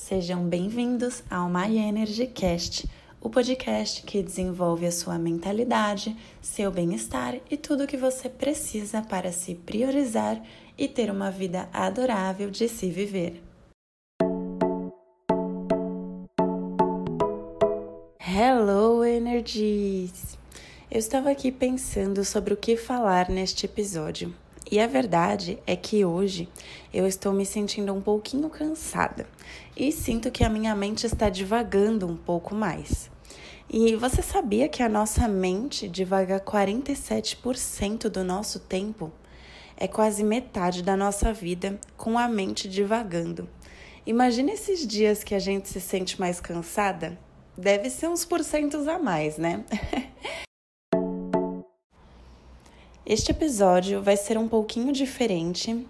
Sejam bem-vindos ao My Energy Cast, o podcast que desenvolve a sua mentalidade, seu bem-estar e tudo o que você precisa para se priorizar e ter uma vida adorável de se viver. Hello, Energies! Eu estava aqui pensando sobre o que falar neste episódio. E a verdade é que hoje eu estou me sentindo um pouquinho cansada e sinto que a minha mente está divagando um pouco mais. E você sabia que a nossa mente divaga 47% do nosso tempo? É quase metade da nossa vida com a mente divagando. Imagina esses dias que a gente se sente mais cansada? Deve ser uns porcentos a mais, né? Este episódio vai ser um pouquinho diferente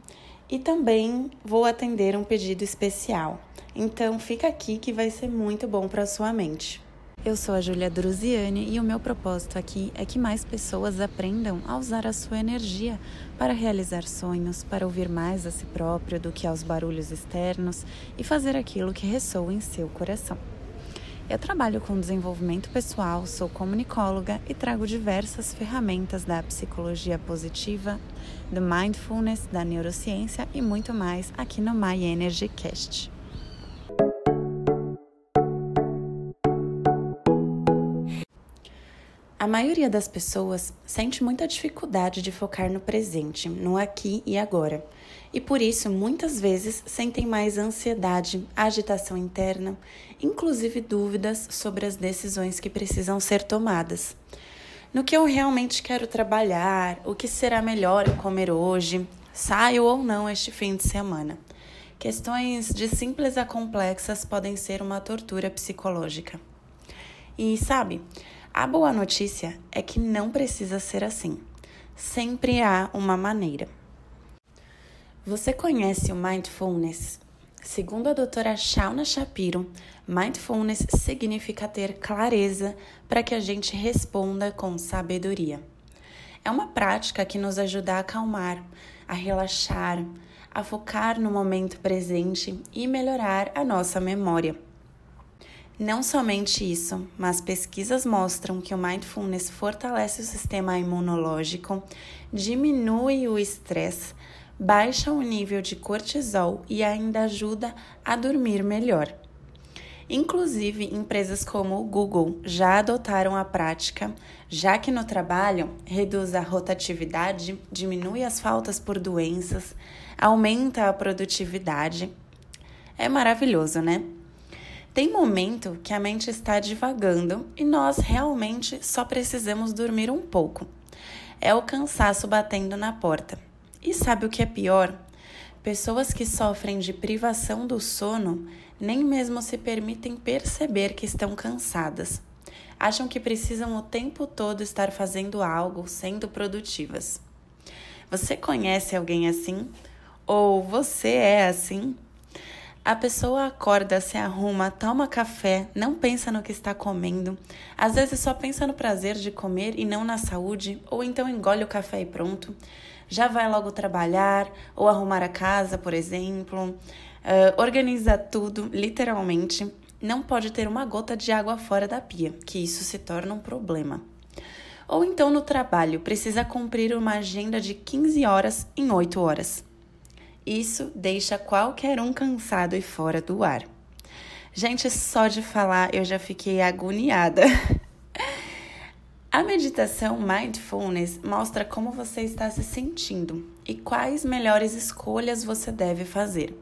e também vou atender um pedido especial. Então fica aqui que vai ser muito bom para sua mente. Eu sou a Julia Druziani e o meu propósito aqui é que mais pessoas aprendam a usar a sua energia para realizar sonhos, para ouvir mais a si próprio do que aos barulhos externos e fazer aquilo que ressoa em seu coração. Eu trabalho com desenvolvimento pessoal, sou comunicóloga e trago diversas ferramentas da psicologia positiva, do mindfulness, da neurociência e muito mais aqui no My Energy Cast. A maioria das pessoas sente muita dificuldade de focar no presente, no aqui e agora e por isso muitas vezes sentem mais ansiedade, agitação interna, inclusive dúvidas sobre as decisões que precisam ser tomadas. No que eu realmente quero trabalhar, o que será melhor eu comer hoje, saio ou não este fim de semana. Questões de simples a complexas podem ser uma tortura psicológica. E sabe, a boa notícia é que não precisa ser assim. Sempre há uma maneira. Você conhece o mindfulness? Segundo a doutora Shauna Shapiro, mindfulness significa ter clareza para que a gente responda com sabedoria. É uma prática que nos ajuda a acalmar, a relaxar, a focar no momento presente e melhorar a nossa memória. Não somente isso, mas pesquisas mostram que o mindfulness fortalece o sistema imunológico, diminui o estresse, baixa o nível de cortisol e ainda ajuda a dormir melhor. Inclusive, empresas como o Google já adotaram a prática, já que no trabalho reduz a rotatividade, diminui as faltas por doenças, aumenta a produtividade. É maravilhoso, né? Tem momento que a mente está divagando e nós realmente só precisamos dormir um pouco. É o cansaço batendo na porta. E sabe o que é pior? Pessoas que sofrem de privação do sono nem mesmo se permitem perceber que estão cansadas. Acham que precisam o tempo todo estar fazendo algo, sendo produtivas. Você conhece alguém assim? Ou você é assim? A pessoa acorda, se arruma, toma café, não pensa no que está comendo, às vezes só pensa no prazer de comer e não na saúde, ou então engole o café e pronto já vai logo trabalhar ou arrumar a casa, por exemplo, uh, organiza tudo, literalmente. Não pode ter uma gota de água fora da pia, que isso se torna um problema. Ou então no trabalho, precisa cumprir uma agenda de 15 horas em 8 horas. Isso deixa qualquer um cansado e fora do ar. Gente, só de falar eu já fiquei agoniada. A meditação Mindfulness mostra como você está se sentindo e quais melhores escolhas você deve fazer.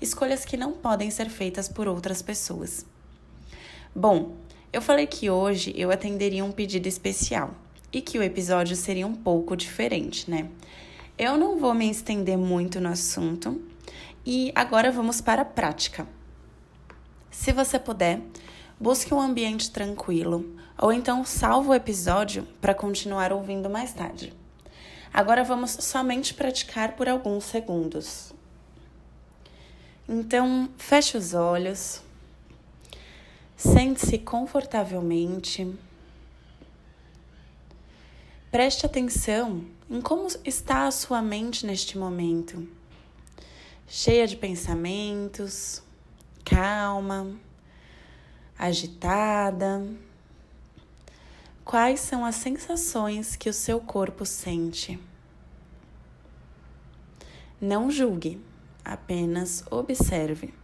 Escolhas que não podem ser feitas por outras pessoas. Bom, eu falei que hoje eu atenderia um pedido especial e que o episódio seria um pouco diferente, né? Eu não vou me estender muito no assunto e agora vamos para a prática. Se você puder, busque um ambiente tranquilo ou então salva o episódio para continuar ouvindo mais tarde. Agora vamos somente praticar por alguns segundos. Então, feche os olhos, sente-se confortavelmente. Preste atenção em como está a sua mente neste momento. Cheia de pensamentos, calma, agitada? Quais são as sensações que o seu corpo sente? Não julgue, apenas observe.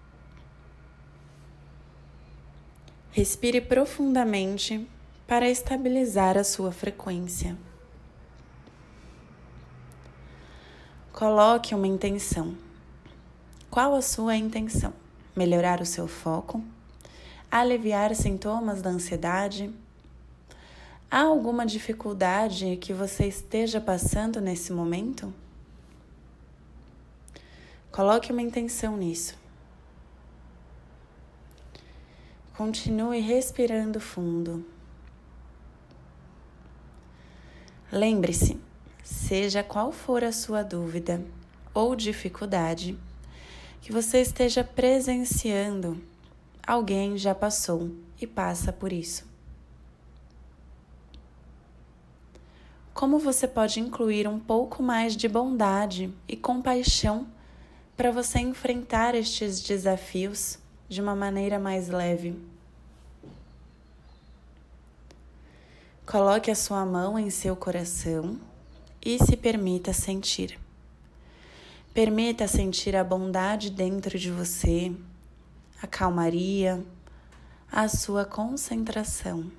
Respire profundamente para estabilizar a sua frequência. Coloque uma intenção. Qual a sua intenção? Melhorar o seu foco? Aliviar sintomas da ansiedade? Há alguma dificuldade que você esteja passando nesse momento? Coloque uma intenção nisso. Continue respirando fundo. Lembre-se, seja qual for a sua dúvida ou dificuldade, que você esteja presenciando, alguém já passou e passa por isso. Como você pode incluir um pouco mais de bondade e compaixão para você enfrentar estes desafios de uma maneira mais leve? Coloque a sua mão em seu coração e se permita sentir. Permita sentir a bondade dentro de você, a calmaria, a sua concentração.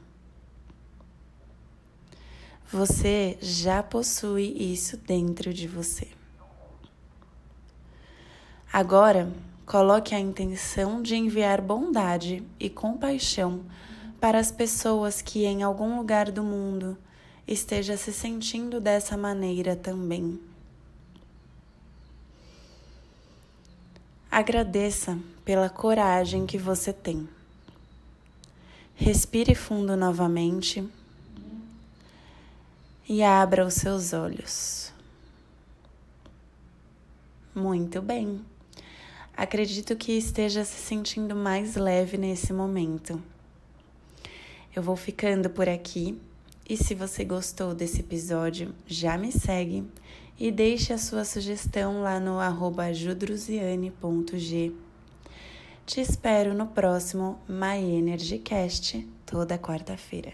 Você já possui isso dentro de você. Agora, coloque a intenção de enviar bondade e compaixão para as pessoas que em algum lugar do mundo esteja se sentindo dessa maneira também. Agradeça pela coragem que você tem. Respire fundo novamente e abra os seus olhos. Muito bem. Acredito que esteja se sentindo mais leve nesse momento. Eu vou ficando por aqui e se você gostou desse episódio, já me segue e deixe a sua sugestão lá no judruziane.g. Te espero no próximo My Energy Cast, toda quarta-feira.